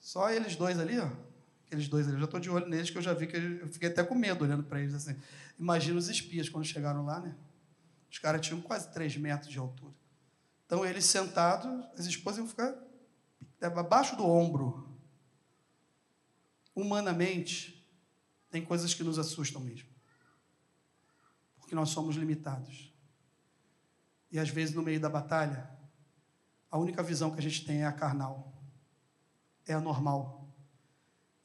Só eles dois ali, ó. Aqueles dois ali, eu já estou de olho neles, que eu já vi que eu fiquei até com medo olhando para eles assim. Imagina os espias quando chegaram lá, né? Os caras tinham quase três metros de altura. Então, eles sentados, as esposas iam ficar abaixo do ombro. Humanamente, tem coisas que nos assustam mesmo. Porque nós somos limitados. E às vezes, no meio da batalha, a única visão que a gente tem é a carnal, é a normal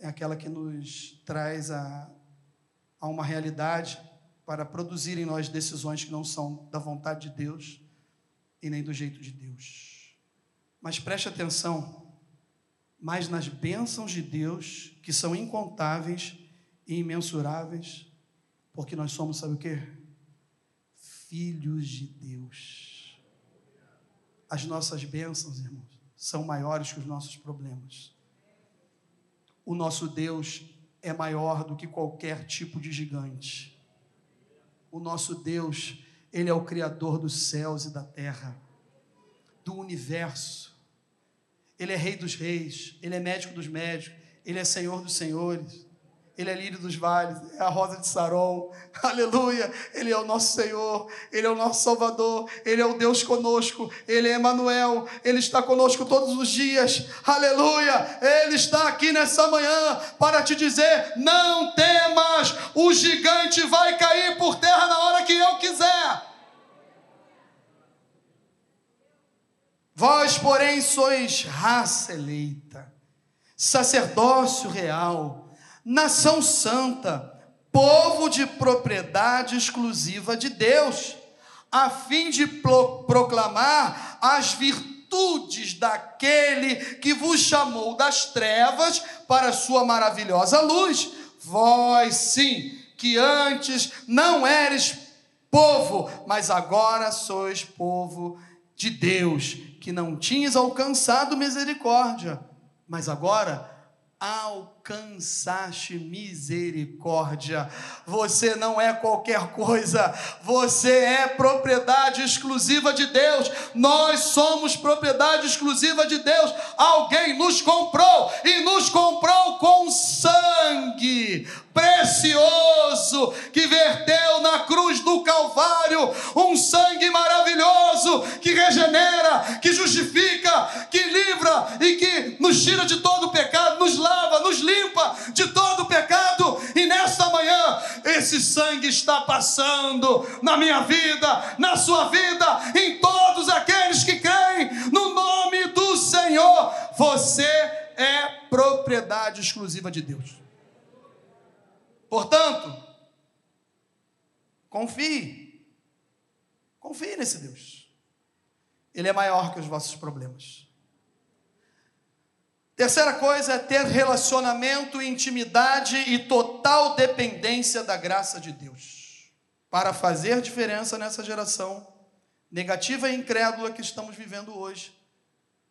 é aquela que nos traz a, a uma realidade para produzir em nós decisões que não são da vontade de Deus e nem do jeito de Deus. Mas preste atenção, mais nas bênçãos de Deus, que são incontáveis e imensuráveis, porque nós somos, sabe o que? Filhos de Deus. As nossas bênçãos, irmãos, são maiores que os nossos problemas. O nosso Deus é maior do que qualquer tipo de gigante. O nosso Deus, Ele é o Criador dos céus e da terra, do universo. Ele é Rei dos Reis, Ele é médico dos médicos, Ele é Senhor dos senhores. Ele é lírio dos vales, é a rosa de Saron. Aleluia! Ele é o nosso Senhor, Ele é o nosso Salvador, Ele é o Deus conosco, Ele é Emanuel, Ele está conosco todos os dias. Aleluia! Ele está aqui nessa manhã para te dizer: não temas, o gigante vai cair por terra na hora que eu quiser. Vós, porém, sois raça eleita, sacerdócio real nação santa, povo de propriedade exclusiva de Deus, a fim de pro proclamar as virtudes daquele que vos chamou das trevas para a sua maravilhosa luz. Vós, sim, que antes não eres povo, mas agora sois povo de Deus, que não tinhas alcançado misericórdia, mas agora alcançaste misericórdia. Você não é qualquer coisa, você é propriedade exclusiva de Deus. Nós somos propriedade exclusiva de Deus. Alguém nos comprou e nos comprou com sangue precioso que verteu na cruz do Calvário, um sangue maravilhoso que regenera, que justifica, que livra e que nos tira de todo o pecado, nos lava, nos limpa de todo pecado. E nesta manhã, esse sangue está passando na minha vida, na sua vida, em todos aqueles que creem no nome do Senhor. Você é propriedade exclusiva de Deus. Portanto, confie. Confie nesse Deus. Ele é maior que os vossos problemas. Terceira coisa é ter relacionamento, intimidade e total dependência da graça de Deus. Para fazer diferença nessa geração negativa e incrédula que estamos vivendo hoje.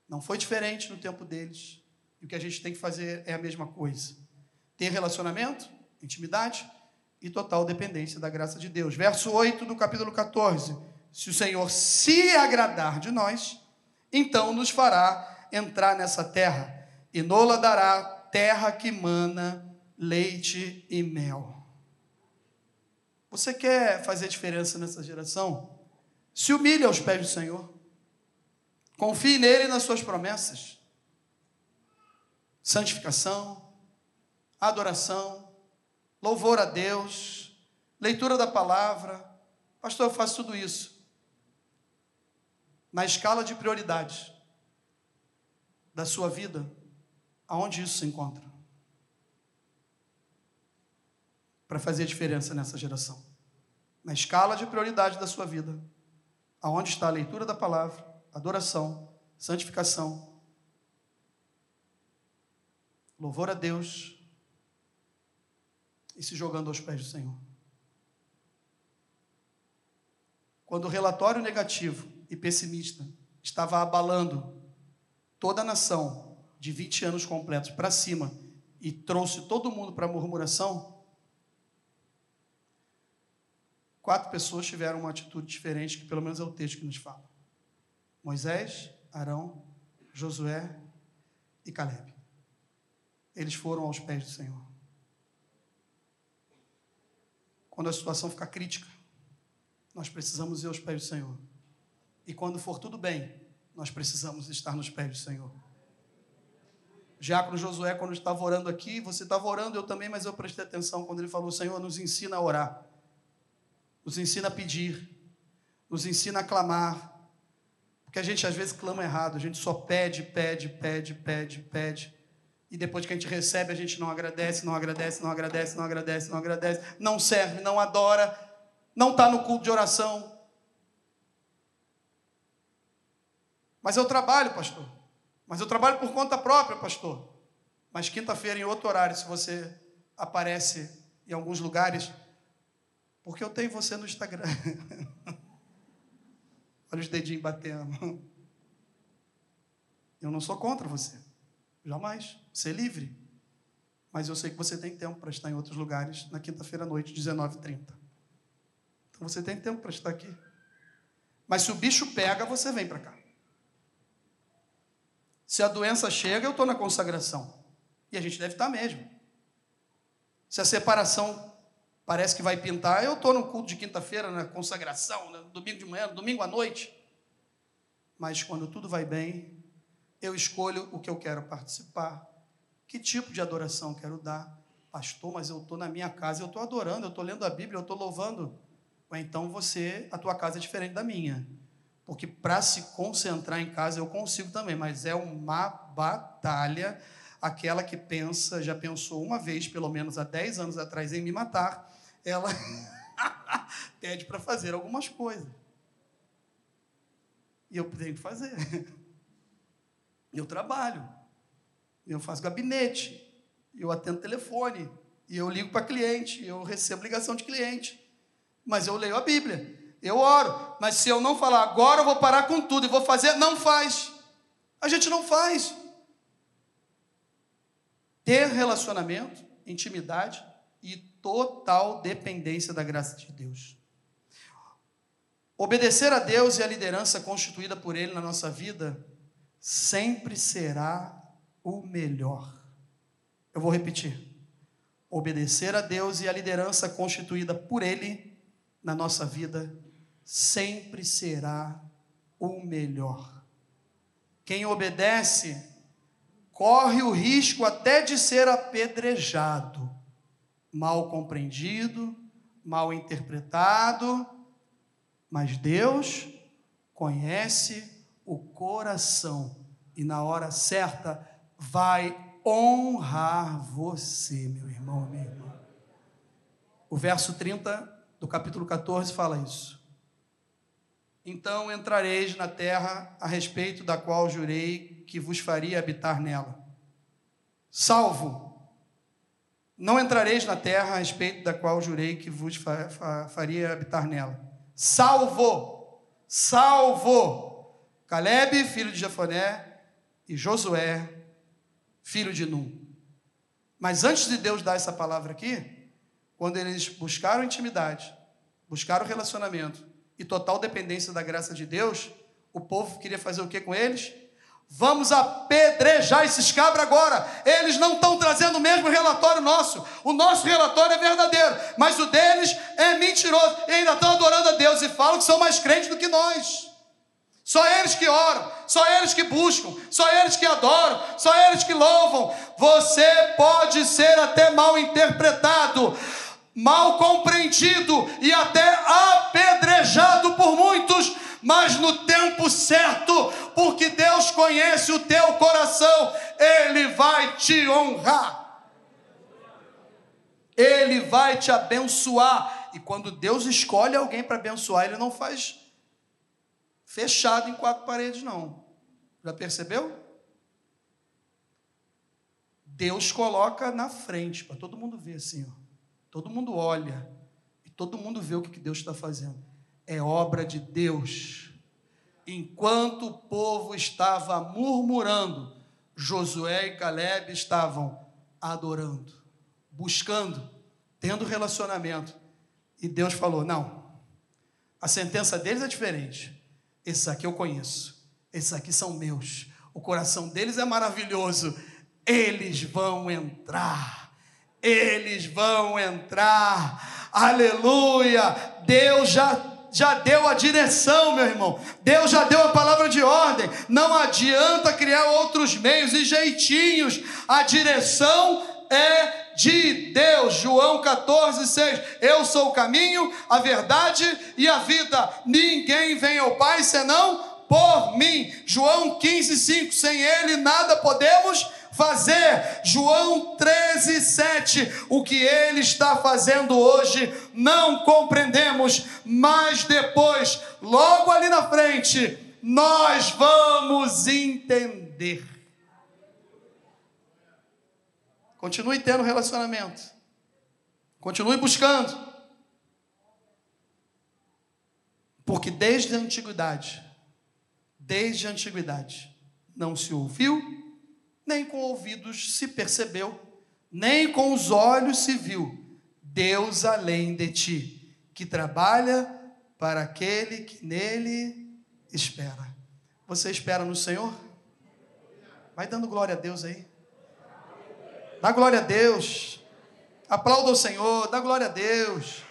Não foi diferente no tempo deles. E o que a gente tem que fazer é a mesma coisa. Ter relacionamento, intimidade e total dependência da graça de Deus. Verso 8 do capítulo 14: Se o Senhor se agradar de nós, então nos fará entrar nessa terra e nola dará terra que mana leite e mel. Você quer fazer diferença nessa geração? Se humilhe aos pés do Senhor. Confie nele e nas suas promessas. Santificação, adoração, louvor a Deus, leitura da palavra. Pastor, eu faço tudo isso. Na escala de prioridades da sua vida, aonde isso se encontra? Para fazer a diferença nessa geração. Na escala de prioridade da sua vida, aonde está a leitura da palavra, adoração, santificação, louvor a Deus e se jogando aos pés do Senhor. Quando o relatório negativo e pessimista estava abalando toda a nação de 20 anos completos para cima e trouxe todo mundo para a murmuração, quatro pessoas tiveram uma atitude diferente, que pelo menos é o texto que nos fala: Moisés, Arão, Josué e Caleb. Eles foram aos pés do Senhor. Quando a situação ficar crítica, nós precisamos ir aos pés do Senhor. E quando for tudo bem, nós precisamos estar nos pés do Senhor. Diácono Josué, quando estava orando aqui, você estava orando, eu também, mas eu prestei atenção quando ele falou: Senhor, nos ensina a orar, nos ensina a pedir, nos ensina a clamar, porque a gente às vezes clama errado, a gente só pede, pede, pede, pede, pede, e depois que a gente recebe, a gente não agradece, não agradece, não agradece, não agradece, não agradece, não serve, não adora, não está no culto de oração. Mas eu trabalho, pastor. Mas eu trabalho por conta própria, pastor. Mas quinta-feira, em outro horário, se você aparece em alguns lugares, porque eu tenho você no Instagram. Olha os dedinhos batendo. Eu não sou contra você. Jamais. Você é livre. Mas eu sei que você tem tempo para estar em outros lugares na quinta-feira à noite, 19h30. Então você tem tempo para estar aqui. Mas se o bicho pega, você vem para cá. Se a doença chega, eu estou na consagração. E a gente deve estar mesmo. Se a separação parece que vai pintar, eu estou no culto de quinta-feira, na consagração, no domingo de manhã, domingo à noite. Mas quando tudo vai bem, eu escolho o que eu quero participar, que tipo de adoração quero dar. Pastor, mas eu estou na minha casa, eu estou adorando, eu estou lendo a Bíblia, eu estou louvando. Ou então você, a tua casa é diferente da minha. Porque para se concentrar em casa eu consigo também, mas é uma batalha. Aquela que pensa, já pensou uma vez, pelo menos há 10 anos atrás, em me matar, ela pede para fazer algumas coisas. E eu tenho que fazer. Eu trabalho, eu faço gabinete, eu atendo telefone, eu ligo para cliente, eu recebo ligação de cliente, mas eu leio a Bíblia. Eu oro, mas se eu não falar agora, eu vou parar com tudo e vou fazer, não faz. A gente não faz. Ter relacionamento, intimidade e total dependência da graça de Deus. Obedecer a Deus e a liderança constituída por Ele na nossa vida sempre será o melhor. Eu vou repetir. Obedecer a Deus e a liderança constituída por Ele na nossa vida sempre será o melhor. Quem obedece corre o risco até de ser apedrejado, mal compreendido, mal interpretado, mas Deus conhece o coração e na hora certa vai honrar você, meu irmão, minha irmã. O verso 30 do capítulo 14 fala isso. Então entrareis na terra a respeito da qual jurei que vos faria habitar nela. Salvo. Não entrareis na terra a respeito da qual jurei que vos fa fa faria habitar nela. Salvo. Salvo. Caleb, filho de Jefoné, e Josué, filho de Num. Mas antes de Deus dar essa palavra aqui, quando eles buscaram intimidade, buscaram relacionamento e total dependência da graça de Deus, o povo queria fazer o que com eles? Vamos apedrejar esses cabras agora. Eles não estão trazendo o mesmo relatório nosso. O nosso relatório é verdadeiro, mas o deles é mentiroso. E ainda estão adorando a Deus e falam que são mais crentes do que nós. Só eles que oram, só eles que buscam, só eles que adoram, só eles que louvam. Você pode ser até mal interpretado, mal compreendido e até apedrejado por muitos mas no tempo certo, porque Deus conhece o teu coração, Ele vai te honrar. Ele vai te abençoar. E quando Deus escolhe alguém para abençoar, Ele não faz fechado em quatro paredes, não. Já percebeu? Deus coloca na frente, para todo mundo ver assim, ó. Todo mundo olha e todo mundo vê o que Deus está fazendo é obra de Deus. Enquanto o povo estava murmurando, Josué e Caleb estavam adorando, buscando, tendo relacionamento. E Deus falou: Não, a sentença deles é diferente. Esses aqui eu conheço, esses aqui são meus. O coração deles é maravilhoso. Eles vão entrar, eles vão entrar. Aleluia! Deus já já deu a direção, meu irmão. Deus já deu a palavra de ordem. Não adianta criar outros meios e jeitinhos. A direção é de Deus. João 14, 6. Eu sou o caminho, a verdade e a vida. Ninguém vem ao Pai senão por mim. João 15, 5. Sem Ele nada podemos fazer. João 13, 7. O que ele está fazendo hoje não compreendemos, mas depois, logo ali na frente, nós vamos entender. Continue tendo relacionamento. Continue buscando. Porque desde a antiguidade, desde a antiguidade, não se ouviu, nem com ouvidos se percebeu, nem com os olhos se viu Deus além de ti, que trabalha para aquele que nele espera. Você espera no Senhor? Vai dando glória a Deus aí. Dá glória a Deus. Aplauda o Senhor, dá glória a Deus.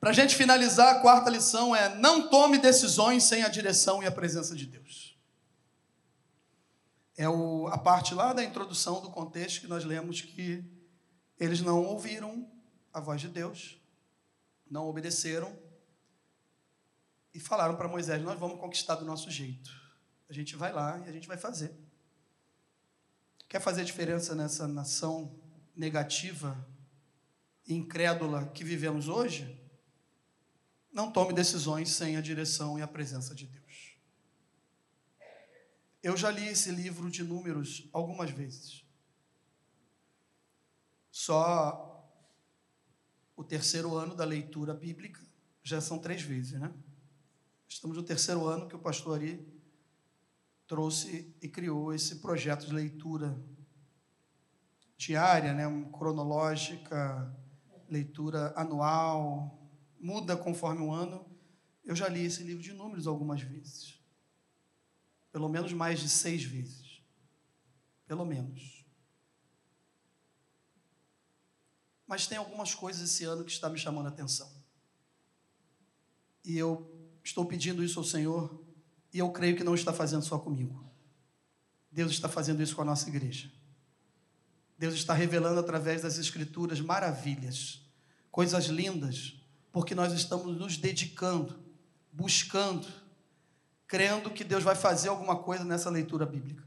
Para a gente finalizar, a quarta lição é: não tome decisões sem a direção e a presença de Deus. É o, a parte lá da introdução do contexto que nós lemos que eles não ouviram a voz de Deus, não obedeceram e falaram para Moisés: Nós vamos conquistar do nosso jeito. A gente vai lá e a gente vai fazer. Quer fazer diferença nessa nação negativa incrédula que vivemos hoje? Não tome decisões sem a direção e a presença de Deus. Eu já li esse livro de números algumas vezes. Só o terceiro ano da leitura bíblica já são três vezes, né? Estamos no terceiro ano que o pastor Ari trouxe e criou esse projeto de leitura diária, né, cronológica, leitura anual, muda conforme o ano. Eu já li esse livro de números algumas vezes. Pelo menos mais de seis vezes. Pelo menos. Mas tem algumas coisas esse ano que está me chamando a atenção. E eu estou pedindo isso ao Senhor, e eu creio que não está fazendo só comigo. Deus está fazendo isso com a nossa igreja. Deus está revelando através das Escrituras maravilhas, coisas lindas, porque nós estamos nos dedicando, buscando, crendo que Deus vai fazer alguma coisa nessa leitura bíblica.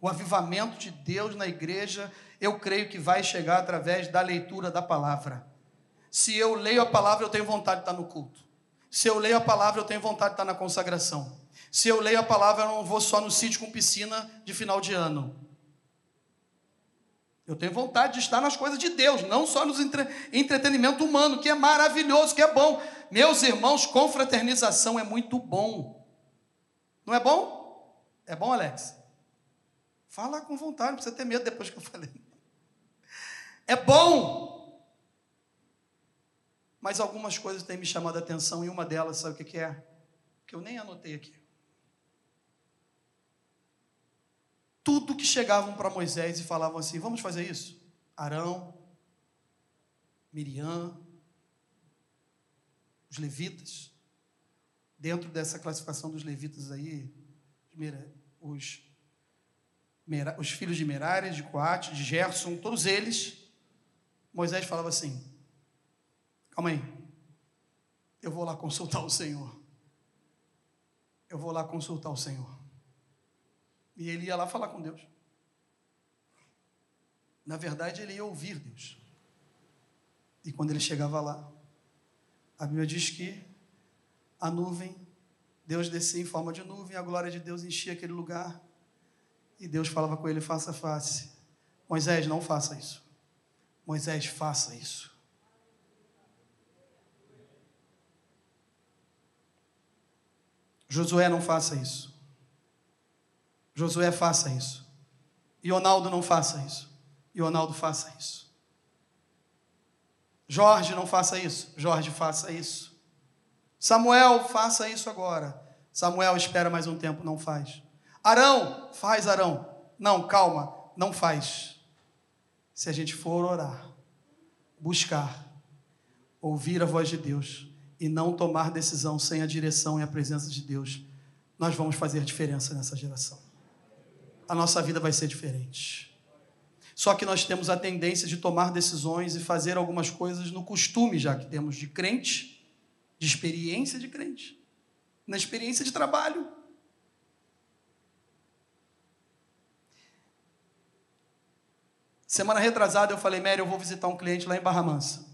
O avivamento de Deus na igreja, eu creio que vai chegar através da leitura da palavra. Se eu leio a palavra, eu tenho vontade de estar no culto. Se eu leio a palavra, eu tenho vontade de estar na consagração. Se eu leio a palavra, eu não vou só no sítio com piscina de final de ano. Eu tenho vontade de estar nas coisas de Deus, não só nos entre... entretenimento humano, que é maravilhoso, que é bom. Meus irmãos, confraternização é muito bom. Não é bom? É bom, Alex? Fala com vontade, não precisa ter medo depois que eu falei. É bom! Mas algumas coisas têm me chamado a atenção e uma delas, sabe o que é? Que eu nem anotei aqui. Tudo que chegavam para Moisés e falavam assim: vamos fazer isso? Arão, Miriam, os levitas, dentro dessa classificação dos levitas aí, os, os filhos de Merari, de Coate, de Gerson, todos eles, Moisés falava assim: calma aí, eu vou lá consultar o Senhor. Eu vou lá consultar o Senhor. E ele ia lá falar com Deus. Na verdade, ele ia ouvir Deus. E quando ele chegava lá, a Bíblia diz que a nuvem, Deus descia em forma de nuvem, a glória de Deus enchia aquele lugar. E Deus falava com ele face a face: Moisés, não faça isso. Moisés, faça isso. Josué, não faça isso. Josué, faça isso. Ronaldo, não faça isso. Ronaldo, faça isso. Jorge, não faça isso. Jorge, faça isso. Samuel, faça isso agora. Samuel, espera mais um tempo, não faz. Arão, faz Arão. Não, calma, não faz. Se a gente for orar, buscar, ouvir a voz de Deus e não tomar decisão sem a direção e a presença de Deus, nós vamos fazer diferença nessa geração. A nossa vida vai ser diferente. Só que nós temos a tendência de tomar decisões e fazer algumas coisas no costume já que temos de crente, de experiência de crente, na experiência de trabalho. Semana retrasada eu falei, Mary, eu vou visitar um cliente lá em Barra Mansa.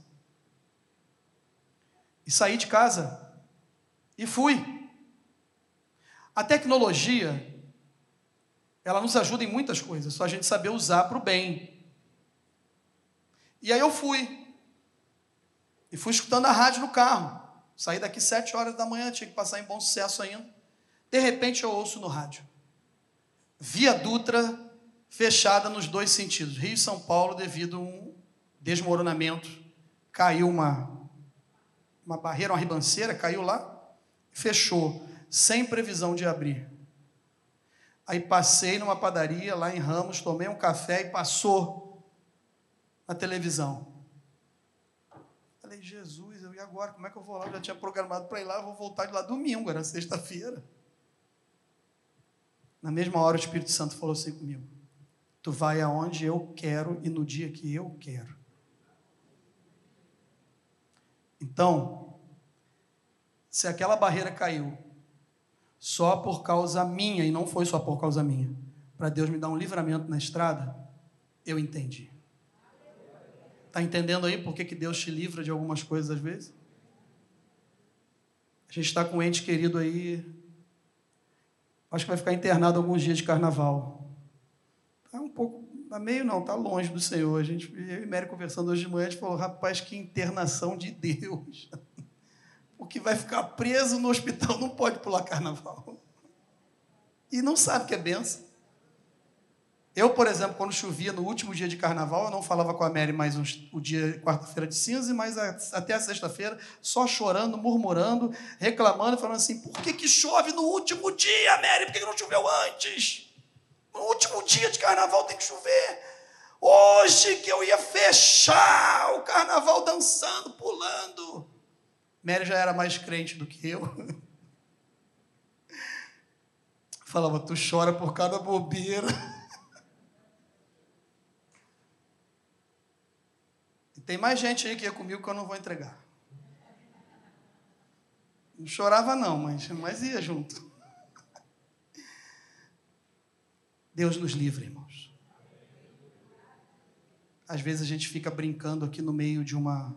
E saí de casa e fui. A tecnologia ela nos ajuda em muitas coisas, só a gente saber usar para o bem. E aí eu fui. E fui escutando a rádio no carro. Saí daqui sete horas da manhã, tinha que passar em bom sucesso ainda. De repente eu ouço no rádio. Via Dutra fechada nos dois sentidos. Rio e São Paulo devido a um desmoronamento. Caiu uma, uma barreira, uma ribanceira, caiu lá, fechou, sem previsão de abrir. Aí passei numa padaria lá em Ramos, tomei um café e passou na televisão. Falei, Jesus, eu, e agora? Como é que eu vou lá? Eu já tinha programado para ir lá, eu vou voltar de lá domingo, era sexta-feira. Na mesma hora o Espírito Santo falou assim comigo: Tu vai aonde eu quero e no dia que eu quero. Então, se aquela barreira caiu só por causa minha, e não foi só por causa minha, para Deus me dar um livramento na estrada, eu entendi. Está entendendo aí por que, que Deus te livra de algumas coisas às vezes? A gente está com um ente querido aí, acho que vai ficar internado alguns dias de carnaval. Está um pouco, está meio não, está longe do Senhor. A gente, eu e Mary conversando hoje de manhã, a gente falou, rapaz, que internação de Deus. O que vai ficar preso no hospital não pode pular carnaval. E não sabe que é benção. Eu, por exemplo, quando chovia no último dia de carnaval, eu não falava com a Mary mais um, o dia quarta-feira de cinza, mas a, até a sexta-feira, só chorando, murmurando, reclamando, falando assim: por que, que chove no último dia, Mary? Por que, que não choveu antes? No último dia de carnaval tem que chover. Hoje que eu ia fechar o carnaval dançando, pulando. Mary já era mais crente do que eu. Falava, tu chora por cada bobeira. E tem mais gente aí que ia comigo que eu não vou entregar. Não chorava não, mas, mas ia junto. Deus nos livre, irmãos. Às vezes a gente fica brincando aqui no meio de uma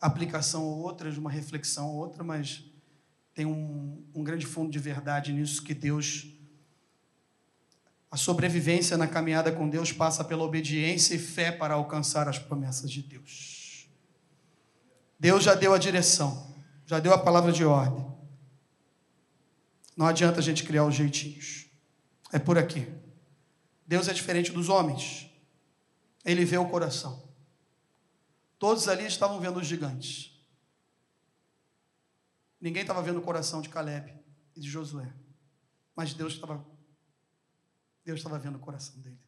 aplicação ou outra, de uma reflexão ou outra, mas tem um, um grande fundo de verdade nisso que Deus. A sobrevivência na caminhada com Deus passa pela obediência e fé para alcançar as promessas de Deus. Deus já deu a direção, já deu a palavra de ordem. Não adianta a gente criar os jeitinhos. É por aqui. Deus é diferente dos homens. Ele vê o coração. Todos ali estavam vendo os gigantes. Ninguém estava vendo o coração de Caleb e de Josué. Mas Deus estava Deus estava vendo o coração dele.